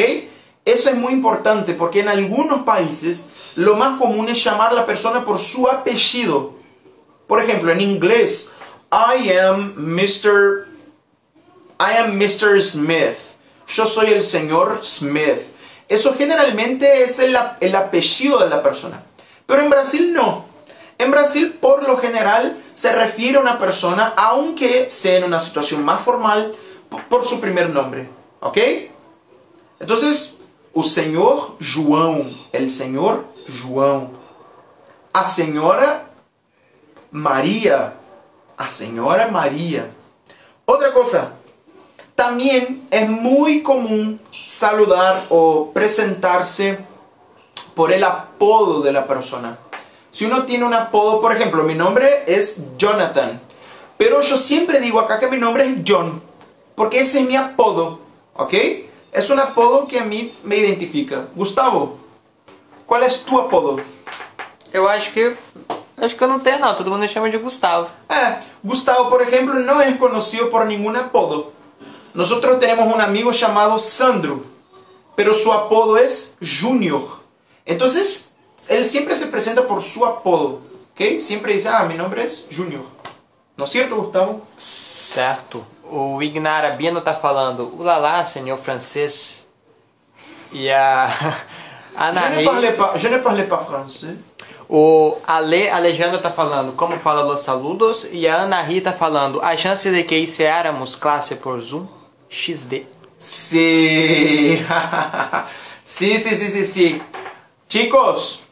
Eso es muy importante porque en algunos países lo más común es llamar a la persona por su apellido. Por ejemplo, en inglés, I am Mr. I am Mr. Smith. Yo soy el señor Smith. Eso generalmente es el, el apellido de la persona. Pero en Brasil no. En Brasil, por lo general, se refiere a una persona, aunque sea en una situación más formal, por su primer nombre. ¿Ok? Entonces, o señor João, el señor João. A señora María, a señora María. Otra cosa, también es muy común saludar o presentarse por el apodo de la persona. Si uno tiene un apodo, por ejemplo, mi nombre es Jonathan, pero yo siempre digo acá que mi nombre es John, porque ese es mi apodo, ¿ok? Es un apodo que a mí me identifica. Gustavo, ¿cuál es tu apodo? Eu acho que. Acho que eu não tenho, não. Todo mundo me chama de Gustavo. Ah, Gustavo, por ejemplo, no es conocido por ningún apodo. Nosotros tenemos un amigo llamado Sandro, pero su apodo es Junior. Entonces, él siempre se presenta por su apodo, ¿ok? Siempre dice, ah, mi nombre es Junior. ¿No es cierto, Gustavo? Certo. O Ignar Arabino tá falando, ulalá, senhor francês. E a Ana Je ne parle pas, je ne parle pas français. O Ale Alejandro tá falando como fala los saludos e a Ana Rita tá falando a chance de que iniciáramos classe por Zoom XD. Sí. sí, sí, sí, sí, sí. Chicos,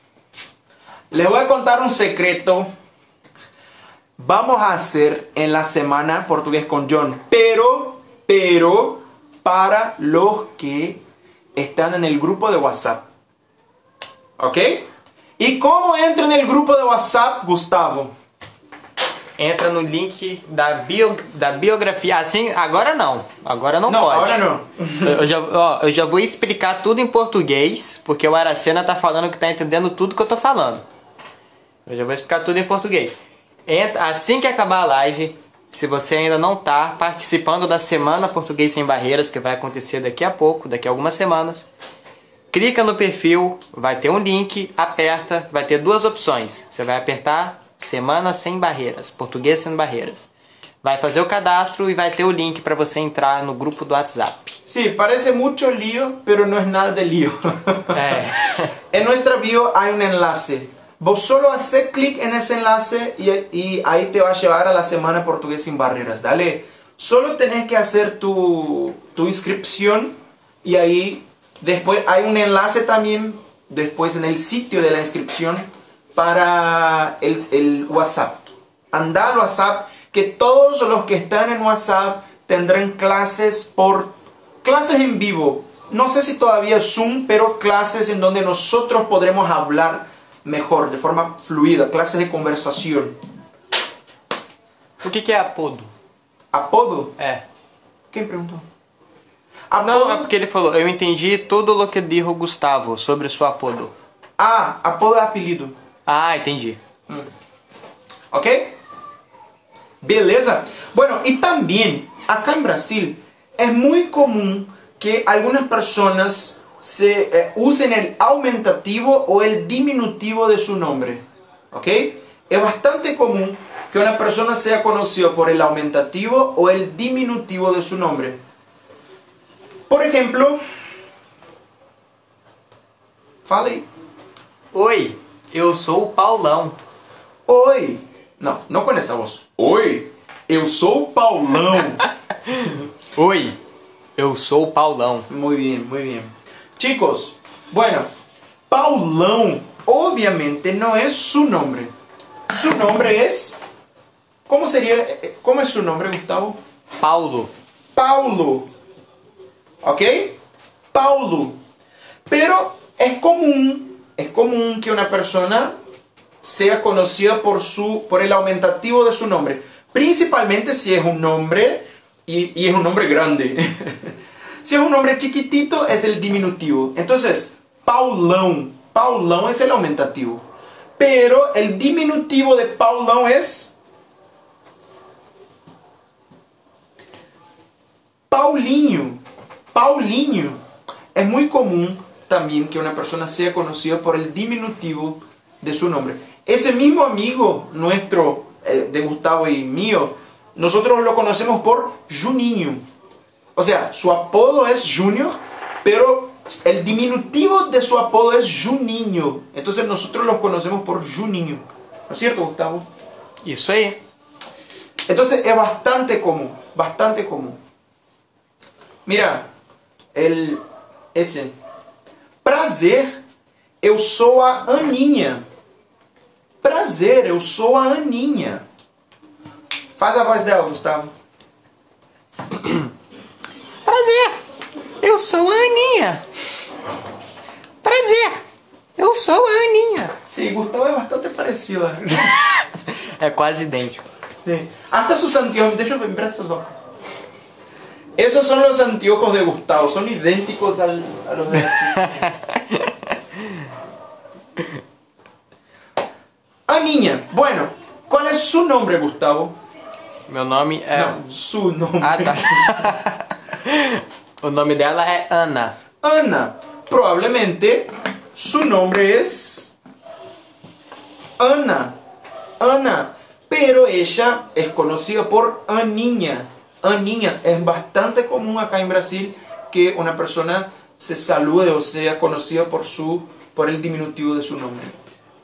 les voy a contar un secreto. Vamos a hacer en la semana portugués con John, pero, pero, para los que están en el grupo de WhatsApp. ¿Ok? ¿Y cómo entro en el grupo de WhatsApp, Gustavo? Entra no link da, bio, da biografia. Assim, agora não. Agora não, Não, pode. agora não. Eu já, ó, eu já vou explicar tudo em português, porque o Aracena tá falando que tá entendendo tudo que eu tô falando. Eu já vou explicar tudo em português. Entra, assim que acabar a live, se você ainda não tá participando da Semana Português Sem Barreiras, que vai acontecer daqui a pouco, daqui a algumas semanas, clica no perfil, vai ter um link, aperta, vai ter duas opções. Você vai apertar Semana Sem Barreiras, Português Sem Barreiras. Vai fazer o cadastro e vai ter o link para você entrar no grupo do WhatsApp. Sí, parece mucho lío, pero no es nada de lío. É. En nuestra bio hay un enlace. Vos solo haces clic en ese enlace y, y ahí te va a llevar a la Semana Portugués Sin Barreras. Dale, solo tenés que hacer tu, tu inscripción y ahí después hay un enlace también después en el sitio de la inscripción para el, el WhatsApp. Anda al WhatsApp que todos los que están en WhatsApp tendrán clases por clases en vivo. No sé si todavía Zoom, pero clases en donde nosotros podremos hablar mejor, de forma fluida, clases de conversación. O que, que é apodo? Apodo? É. Quem perguntou? Apodo... Não, é porque ele falou, eu entendi todo o que dijo Gustavo sobre sua apodo. Ah, apodo é apelido. Ah, entendi. Hum. Ok? Beleza? Bueno, e também, acá em Brasil, é muito comum que algumas pessoas se eh, usem o aumentativo ou o diminutivo de seu nome. Ok? É bastante comum que uma pessoa seja conhecida por el aumentativo ou el diminutivo de seu nome. Por exemplo, fala aí. Oi, eu sou o Paulão. Oi. Não, não começamos. Oi, eu sou o Paulão. Oi, eu sou o Paulão. Muito bem, muito bem. Chicos, bueno, Paulão obviamente não é seu nome. Seu nome é Como seria? Eh, eh, Como é seu nome, Gustavo? Paulo. Paulo. ¿Ok? Paulo. Pero es común, es común que una persona sea conocida por, su, por el aumentativo de su nombre. Principalmente si es un nombre y, y es un nombre grande. si es un nombre chiquitito es el diminutivo. Entonces, Paulão. Paulão es el aumentativo. Pero el diminutivo de Paulão es Paulinho. Paulinho. Es muy común también que una persona sea conocida por el diminutivo de su nombre. Ese mismo amigo nuestro, eh, de Gustavo y mío, nosotros lo conocemos por Juninho. O sea, su apodo es Junior, pero el diminutivo de su apodo es Juninho. Entonces nosotros lo conocemos por Juninho. ¿No es cierto, Gustavo? Isso aí. Entonces es bastante común, bastante común. Mira, el esse. Prazer, eu sou a Aninha. Prazer, eu sou a Aninha. Faz a voz dela, Gustavo. Prazer, eu sou a Aninha. Prazer, eu sou a Aninha. Sí, Gustavo es bastante parecida. É quase idêntico. Sí. Hasta sus anteojos, de hecho, me presta sus ojos. Esos son los anteojos de Gustavo, son idénticos al- a los de la chica. Aninha, bueno, ¿cuál es su nombre, Gustavo? Meu nome é. No, su nombre. Ah, tá. o nome dela é Ana. Ana. Probablemente su nombre es Ana. Ana. Pero ella es conocida por Aninha. Aninha. Es bastante común acá en Brasil que una persona se salude o sea conocida por su por el diminutivo de su nombre.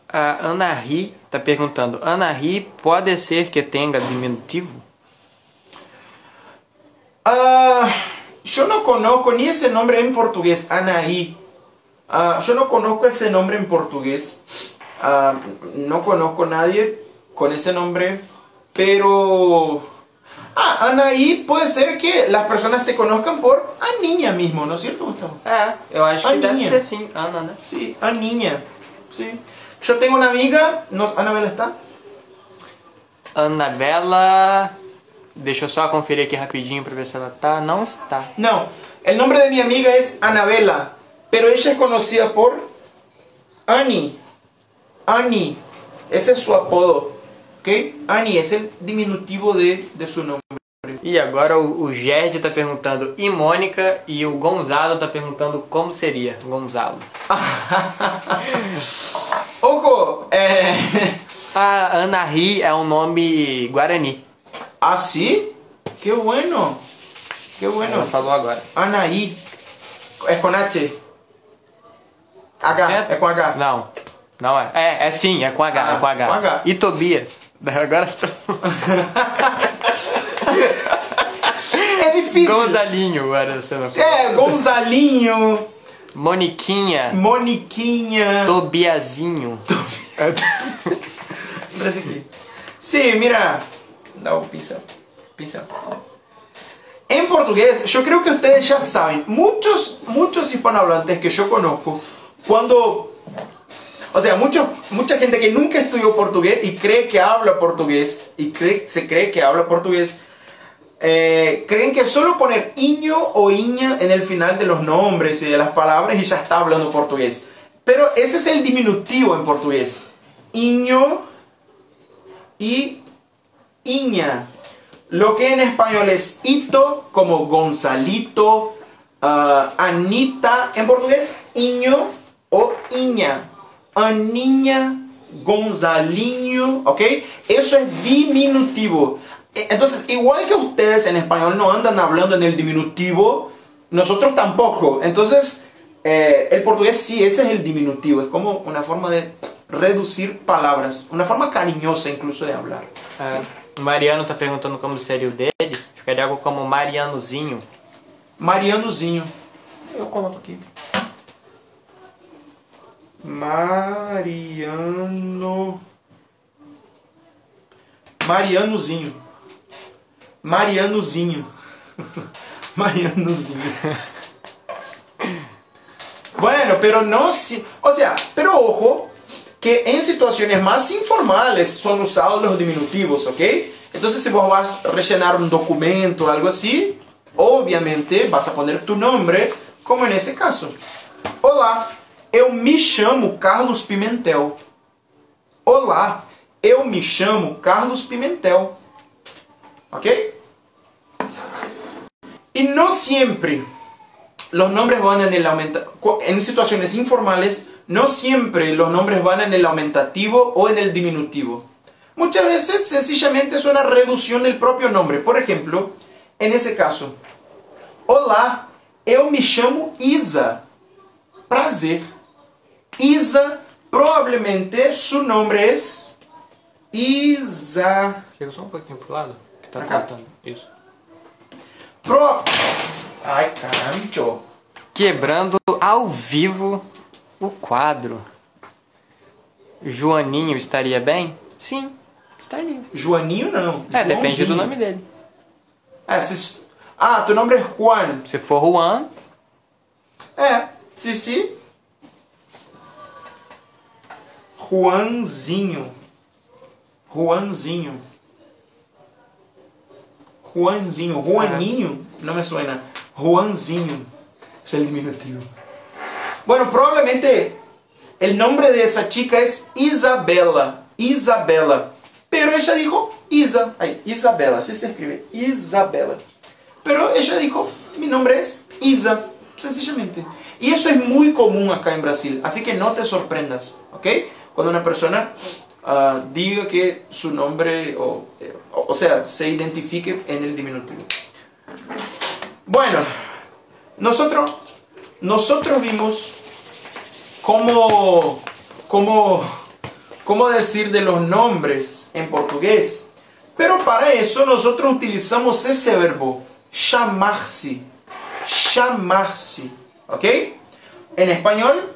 A Ana Ri tá perguntando: Ana Ri pode ser que tenha diminutivo? Ah, yo no conozco ni ese nombre en portugués, Anaí. Ah, yo no conozco ese nombre en portugués. Ah, no conozco a nadie con ese nombre, pero... Ah, Anaí puede ser que las personas te conozcan por Aninha mismo, ¿no es cierto, Gustavo? É, eu acho que deve ser sim, Ana, né? Sí, Aninha. Sí. Yo tengo una amiga, ¿no, Anabela está? Anabela. Deixa eu só conferir aqui rapidinho pra ver se ela tá. Não está. No, el nombre de mi amiga es Anabela, pero ella es conocida por Annie. Annie, ese es su apodo, ¿ok? Annie es el diminutivo de, de nombre. nombre. E agora o, o Gerd tá perguntando e Mônica e o Gonzalo tá perguntando como seria Gonzalo. Ojo, é... A Anahi é um nome guarani. ¿Ah, sí? Qué bueno. Qué Ela bueno. falou agora. Anaí. É com H. H. Certo? É com H. Não, não é. É, é sim, é com H, Ah, é com H. com H. E Tobias. Agora É difícil. Gonzalinho agora você não É, Gonzalinho, Moniquinha, Moniquinha. Tobiazinho. Traz aqui. Sí, mira. Dá o pincel. Pincel. En portugués, yo creo que ustedes ya saben, muchos, muchos hispanohablantes que yo conozco, cuando, o sea, mucho, mucha gente que nunca estudió portugués y cree que habla portugués, y cree, se cree que habla portugués, eh, creen que solo poner iño o iña en el final de los nombres y de las palabras y ya está hablando portugués. Pero ese es el diminutivo en portugués. Iño y iña. Lo que en español es hito, como Gonzalito, ah, Anita. En portugués, iño o iña. Aniña, Gonzaliño, ¿ok? Eso es diminutivo. E- Entonces, igual que ustedes en español no andan hablando en el diminutivo, nosotros tampoco. Entonces, eh, el portugués sí, ese es el diminutivo. Es como una forma de reducir palabras. Una forma cariñosa incluso de hablar. É, o Mariano tá perguntando como seria o dele. Ficaria algo como Marianozinho. Marianozinho. Eu coloco aqui. Mariano. Marianozinho. Marianozinho. Marianozinho. Bueno, pero no si, o sea, pero ojo que en situaciones más informales son usados los diminutivos, ¿ok? Entonces si vos vas a rellenar un documento o algo así, obviamente vas a poner tu nombre, como en ese caso. Olá, eu me chamo Carlos Pimentel. Olá, eu me chamo Carlos Pimentel. ¿Ok? Y no siempre los nombres van en el aumenta cu- en situaciones informales no siempre los nombres van en el aumentativo o en el diminutivo. Muchas veces sencillamente es una reducción del propio nombre. Por ejemplo, en ese caso, Olá, eu me chamo Isa. Prazer. Isa, probablemente su nombre es Isa. Chega só um pouquinho pro lado, que tá cortando. Isso. Pro... Ai, caramba. Quebrando ao vivo o quadro. Joaninho estaria bem? Sim, estaria. Joaninho não. É, depende do Joãozinho. nome dele. Ah, se- ah, tu nome é Juan. Se for Juan, É, sim, Juanzinho. Juanzinho. Juanzinho. Juaninho no me suena. Juanzinho. Es el diminutivo. Bueno, probablemente el nombre de esa chica es Isabela. Isabela. Pero ella dijo Isa. Ay, Isabela. Así se escribe. Isabela. Pero ella dijo, mi nombre es Isa, sencillamente. Y eso es muy común acá en Brasil, así que no te sorprendas, ¿ok? Cuando una persona ah, diga que su nombre, o, eh, o o sea, se identifique en el diminutivo. Bueno, nosotros, nosotros vimos cómo, cómo, cómo decir de los nombres en portugués. Pero para eso nosotros utilizamos ese verbo, chamar-se. Chamar-se. ¿Ok? En español,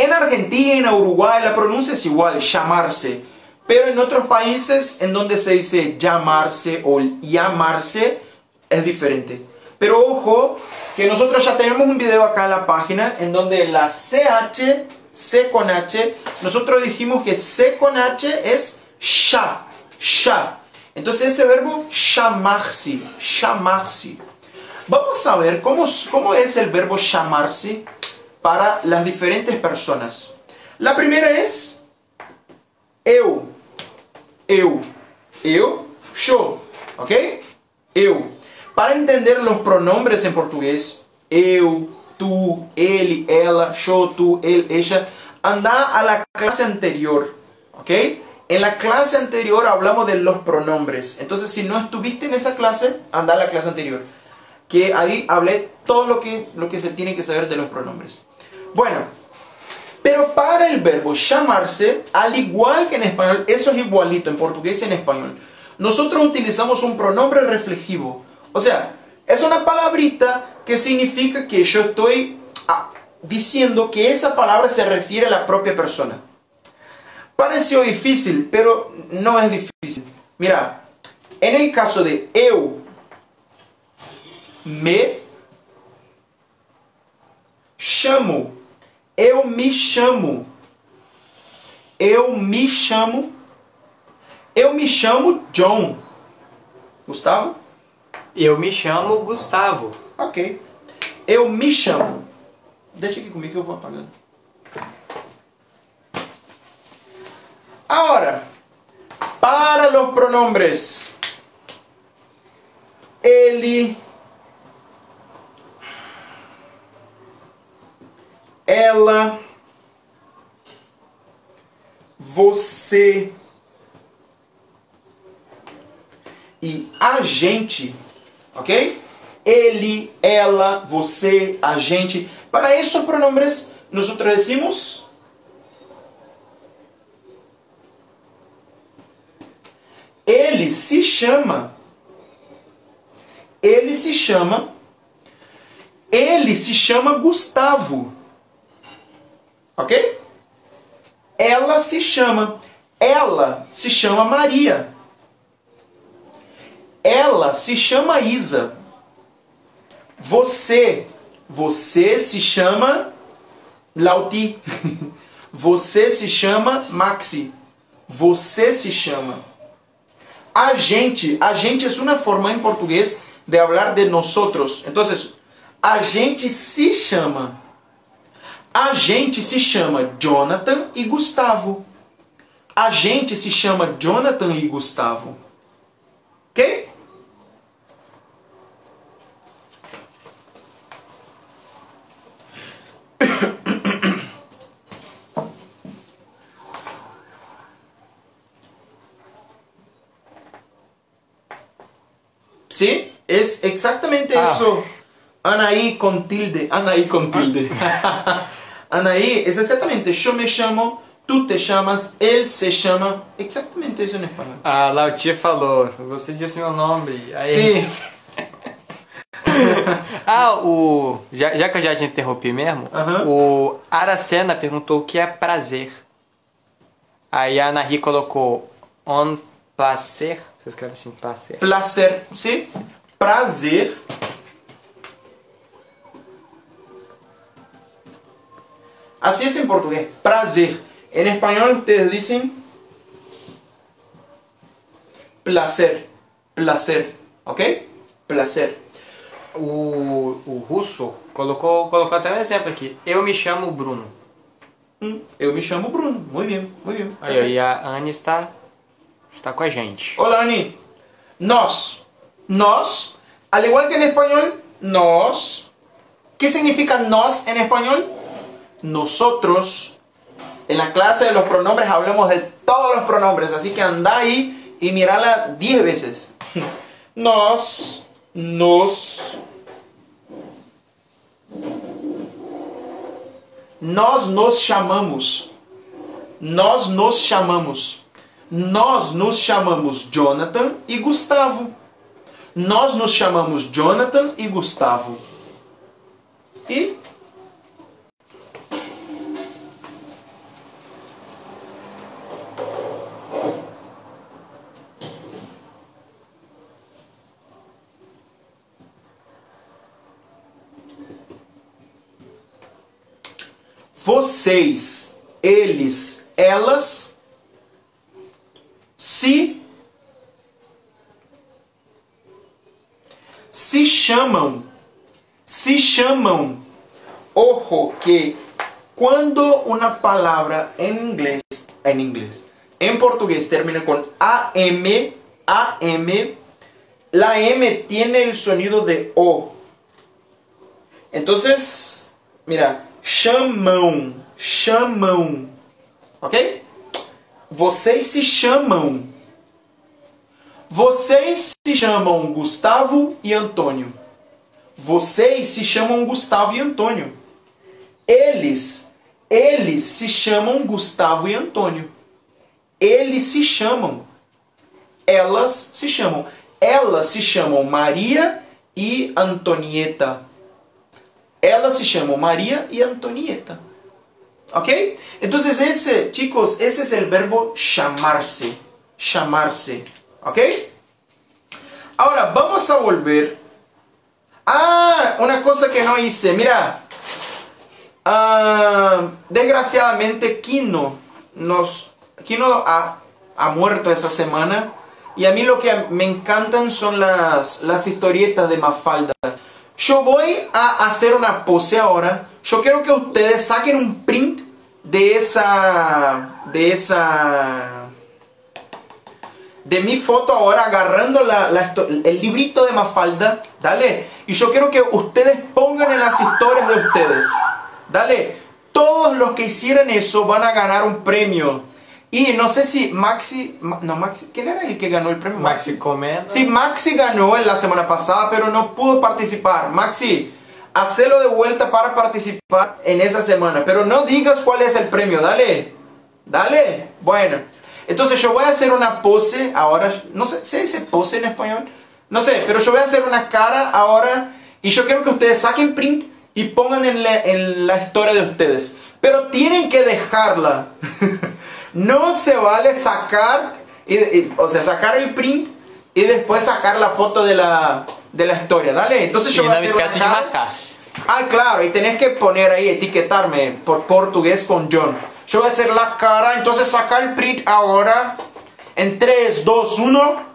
en Argentina, Uruguay, la pronuncia es igual, llamarse. Pero en otros países en donde se dice llamarse o llamarse, es diferente. Pero ojo, que nosotros ya tenemos un video acá en la página en donde la CH, C con H, nosotros dijimos que C con H es sha, sha. Entonces ese verbo llamarse, llamarse. Vamos a ver cómo, cómo es el verbo llamarse para las diferentes personas. La primera es eu, eu, eu, yo, ¿ok? Eu. Para entender los pronombres en portugués, eu, tú, ele, ela, yo, tú, él, ella, anda a la clase anterior, ¿ok? En la clase anterior hablamos de los pronombres. Entonces, si no estuviste en esa clase, anda a la clase anterior. Que ahí hablé todo lo que, lo que se tiene que saber de los pronombres. Bueno, pero para el verbo llamarse, al igual que en español, eso es igualito en portugués y en español. Nosotros utilizamos un pronombre reflexivo. O sea, es una palabrita que significa que yo estoy ah, diciendo que esa palabra se refiere a la propia persona. Pareció difícil, pero no es difícil. Mira, en el caso de eu me chamo, eu me chamo, eu me chamo, eu me chamo John. Gustavo? Eu me chamo Gustavo. Ok. Eu me chamo. Deixa aqui comigo que eu vou apagando. Ahora, para los pronombres, ele, ela, você e a gente, ok? Ele, ela, você, a gente. Para esos pronombres, nosotros decimos Ele se chama. Ele se chama. Ele se chama Gustavo. Ok? Ela se chama. Ela se chama Maria. Ela se chama Isa. Você. Você se chama Lauti. Você se chama Maxi. Você se chama a gente, a gente es una forma en portugués de hablar de nosotros. Entonces, a gente se chama. A gente se chama Jonathan e Gustavo. A gente se chama Jonathan e Gustavo. Ok? ¿Sí? Es exactamente Ah. eso. Anaí con tilde. Anaí con tilde. Anaí es exactamente yo me llamo, tú te llamas, él se llama. Exactamente eso en español. A Lautia falou, você disse meu nome. Aí... Sim. Ah, o. Já, já que eu já te interrompi mesmo, Aham. o Aracena perguntou o que é prazer. Aí a Anahi colocou on placer. Você escreve assim, placer. Placer. ¿Sí? Prazer. Así es en portugués. Prazer. En español ustedes dicen placer. Placer. ¿Ok? Placer. O, o russo colocou, colocou até um exemplo aqui. Eu me chamo Bruno. Hum, Eu me chamo Bruno. Muy bien, muy bien. Aí, e a Anne está, está com a gente. Hola, Ani. Nos. Nos. Al igual que en español, nos. ¿Qué significa nos en español? Nosotros. En la clase de los pronombres hablamos de todos los pronombres, así que anda ahí y mirala 10 veces. Nos. Nos. Nós nos chamamos. Nós nos chamamos. Nós nos chamamos Jonathan e Gustavo. Nós nos chamamos Jonathan e Gustavo. E vocês, eles, elas se se chamam se chamam ojo que quando uma palavra em inglês em inglês em português termina com am am la M tiene el sonido de O. Entonces, mira, chamam, chamam. Ok? Vocês se chamam. Vocês se chamam Gustavo e Antônio. Vocês se chamam Gustavo e Antônio. Eles, eles se chamam Gustavo e Antônio. Eles se chamam. Elas se chamam. Elas se chamam Maria e Antonieta. Elas se chamam Maria e Antonieta. ¿Ok? Entonces ese, chicos, ese es el verbo llamarse. Llamarse. ¿Ok? Ahora vamos a volver. Ah, una cosa que no hice. Mira. Ah, desgraciadamente Kino nos Kino ha, ha muerto esa semana. Y a mí lo que me encantan son las, las historietas de Mafalda. Yo voy a hacer una pose ahora. Yo quiero que ustedes saquen un print de esa... De esa... De mi foto ahora agarrando la, el librito de Mafalda. Dale. Y yo quiero que ustedes pongan en las historias de ustedes. Dale. Todos los que hicieran eso van a ganar un premio. Y no sé si Maxi, no Maxi, ¿quién era el que ganó el premio? Maxi Comenda. Sí, Maxi ganó en la semana pasada, pero no pudo participar. Maxi, hacelo de vuelta para participar en esa semana, pero no digas cuál es el premio, dale. Dale. Bueno, entonces yo voy a hacer una pose ahora, no sé, ¿se dice pose en español? No sé, pero yo voy a hacer una cara ahora y yo quiero que ustedes saquen print y pongan en la, en la historia de ustedes. Pero tienen que dejarla. No se vale sacar, o sea, sacar el print y después sacar la foto de la, de la historia. Dale, entonces yo voy a hacer una Ah, claro, y tenés que poner ahí, etiquetarme por portugués con John. Yo voy a hacer la cara, entonces sacar el print ahora. En 3, 2, 1.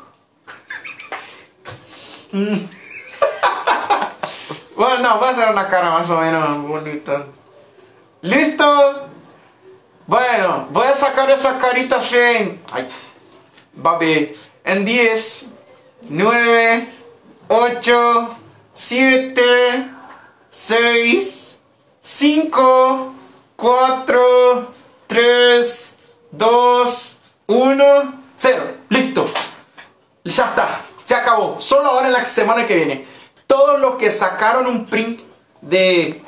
bueno, no, voy a hacer una cara más o menos bonita. ¿Listo? Bueno, voy a sacar esa carita fea. Ay, baby. En 10, 9, 8, 7, 6, 5, 4, 3, 2, 1, 0. Listo. Ya está. Se acabó. Solo ahora en la semana que viene. Todos los que sacaron un print de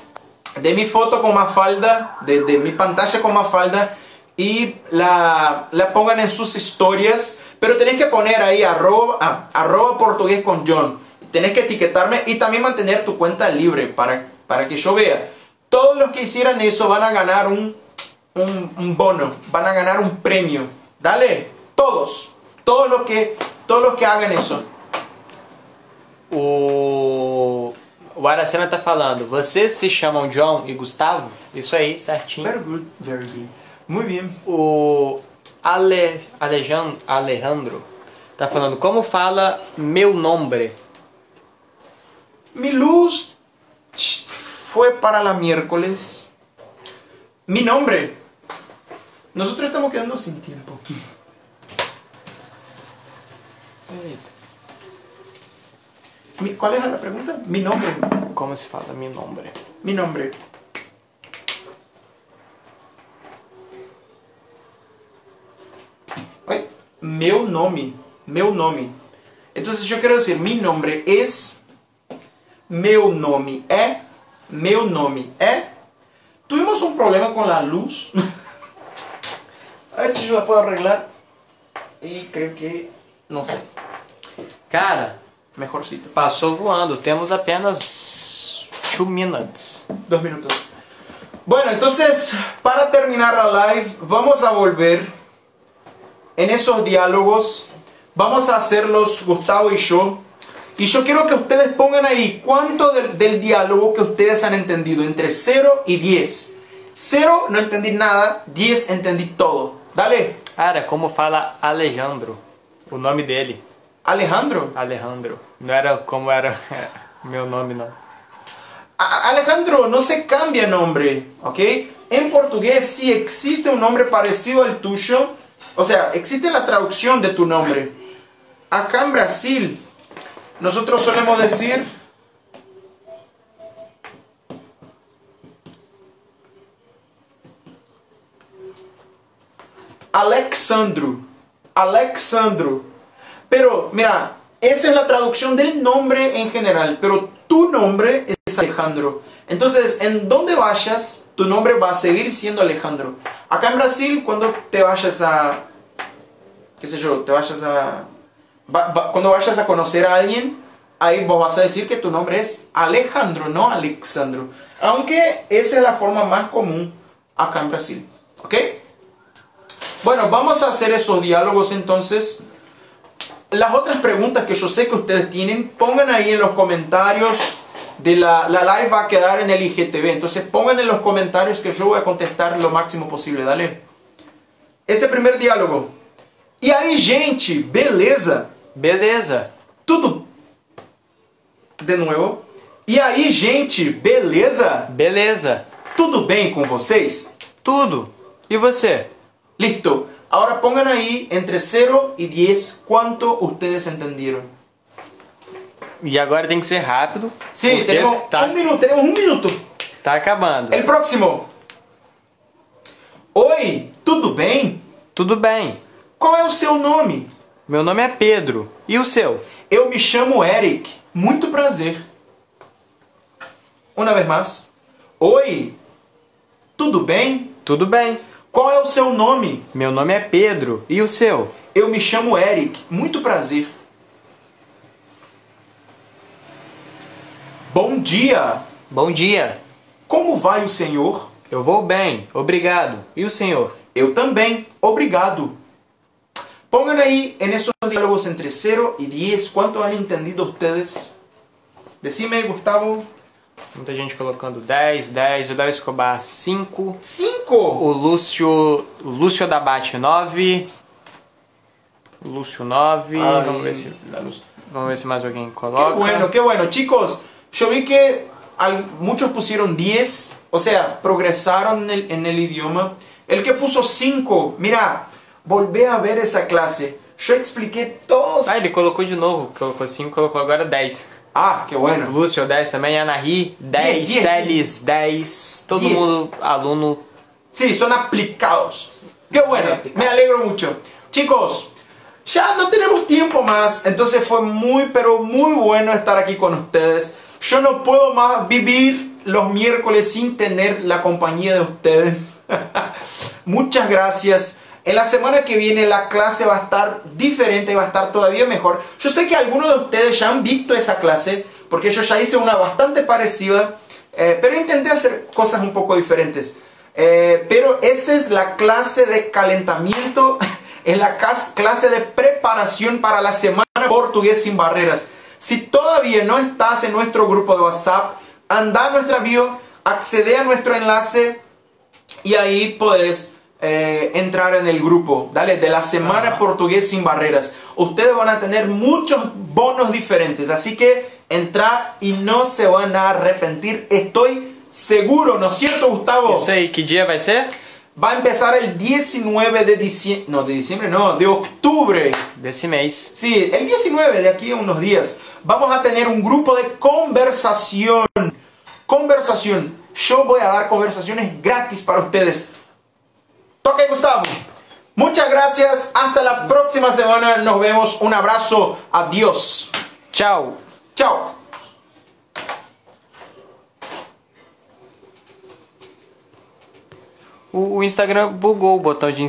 de mi foto con Mafalda, de, de mi pantalla con Mafalda y la, la, pongan en sus historias. Pero tenéis que poner ahí arroba, ah, arroba portugués con John. Tenés que etiquetarme y también mantener tu cuenta libre para, para que yo vea. Todos los que hicieran eso van a ganar un, un, un bono, van a ganar un premio. Dale, todos, todos los que, todos los que hagan eso. O o Aracena tá falando, vocês se chamam John e Gustavo? Isso aí, certinho. Very good, very good. Muito bem. O Ale, Alejandro, Alejandro tá falando, como fala meu nome? Mi luz foi para la miércoles. Mi nombre. Nosotros estamos quedando sin tiempo. Eita. ¿Cuál es la pregunta? Mi nombre. ¿Cómo se fala mi nombre? Mi nombre. Ay, meu nome. Meu nome. Entonces yo quiero decir, mi nombre es, meu nome é, meu nome é. Tuvimos un problema con la luz. A ver si yo la puedo arreglar. Y creo que, no sé. Cara, mejorcito. Passou voando, temos apenas 2 minutes. Dos minutos. Bueno, entonces, para terminar la live, vamos a volver en esos diálogos. Vamos a hacerlos Gustavo y yo. Y yo quiero que ustedes pongan ahí cuánto del, del diálogo que ustedes han entendido, entre 0 y 10. 0 no entendí nada, 10 entendí todo. Dale. Cara, como fala Alejandro, o nome dele. Alejandro. Alejandro. No era como era mi nombre, no. Alejandro, no se cambia nombre, ¿ok? En portugués sí existe un nombre parecido al tuyo. O sea, existe la traducción de tu nombre. Acá en Brasil nosotros solemos decir Alexandro. Alexandro. Pero, mira, esa es la traducción del nombre en general, pero tu nombre es Alejandro. Entonces, en donde vayas, tu nombre va a seguir siendo Alejandro. Acá en Brasil, cuando te vayas a, qué sé yo, te vayas a, cuando vayas a conocer a alguien, ahí vos vas a decir que tu nombre es Alejandro, no Alexandro. Aunque esa es la forma más común acá en Brasil. ¿Ok? Bueno, vamos a hacer esos diálogos entonces. Las otras preguntas que yo sé que ustedes tienen, pongan ahí en los comentarios de la, la live va a quedar en el IGTV. Entonces pongan en los comentarios que yo voy a contestar lo máximo posible, dale. Esse primeiro diálogo. E aí, gente, beleza? Beleza. Tudo. De novo. E aí, gente, beleza? Beleza. Tudo bem com vocês? Tudo. E você? Listo. Ahora pongan ahí entre 0 y 10 cuánto ustedes entendieron. E agora tem que ser rápido. Sí, tenemos tá, un minuto, tenemos un minuto. tá acabando. El próximo. Oi, tudo bem? Tudo bem. Qual é o seu nome? Meu nome é Pedro. E o seu? Eu me chamo Eric. Muito prazer. Uma vez mais. Oi, tudo bem? Tudo bem. Qual é o seu nome? Meu nome é Pedro. E o seu? Eu me chamo Eric. Muito prazer. Bom dia. Bom dia. Como vai o senhor? Eu vou bem. Obrigado. E o senhor? Eu também. Obrigado. Pongan ahí en esos diálogos entre 0 y 10 cuánto han entendido ustedes. Decime, Gustavo. Muita gente colocando 10, 10. O Léo Escobar, 5. 5. O Lúcio, o Lúcio Dabate, 9. O Lúcio, 9. Ay, Vamos ver se, vamos ver se mais alguém coloca. bueno, qué bueno. Chicos, yo vi que muchos pusieron 10, o sea, progresaron en el, en el idioma. El que puso 5, mira, volvé a ver esa clase. Yo expliqué todos. Ah, ele colocou de novo. Colocou 5, colocou agora 10. Ah, qué bueno. Lúcio, 10 também. Anahi, 10. Diez, diez. Celis, 10. Todo Diez. mundo, aluno. Sí, son aplicados. Qué bueno, aplicado. me alegro mucho. Chicos, ya no tenemos tiempo más, entonces fue muy, pero muy bueno estar aquí con ustedes. Yo no puedo más vivir los miércoles sin tener la compañía de ustedes. Muchas gracias. En la semana que viene la clase va a estar diferente, va a estar todavía mejor. Yo sé que algunos de ustedes ya han visto esa clase, porque yo ya hice una bastante parecida, eh, pero intenté hacer cosas un poco diferentes. Eh, pero esa es la clase de calentamiento, es la clase de preparación para la semana portugués sin barreras. Si todavía no estás en nuestro grupo de WhatsApp, anda a nuestra bio, accede a nuestro enlace y ahí puedes eh, entrar en el grupo, dale, de la semana Ajá. portugués sin barreras. Ustedes van a tener muchos bonos diferentes, así que entra y no se van a arrepentir, estoy seguro, ¿no es cierto, Gustavo? Isso aí, que dia vai ser? Va a empezar el 19 de diciembre, no, de diciembre no, de octubre. Desse mês. Sí, el 19 de aquí a unos días vamos a tener un grupo de conversación. Conversación. Yo voy a dar conversaciones gratis para ustedes. Toca ahí, Gustavo. Muchas gracias. Hasta la próxima semana. Nos vemos. Un abrazo. Adiós. Chao. O, o Instagram bugou o botão de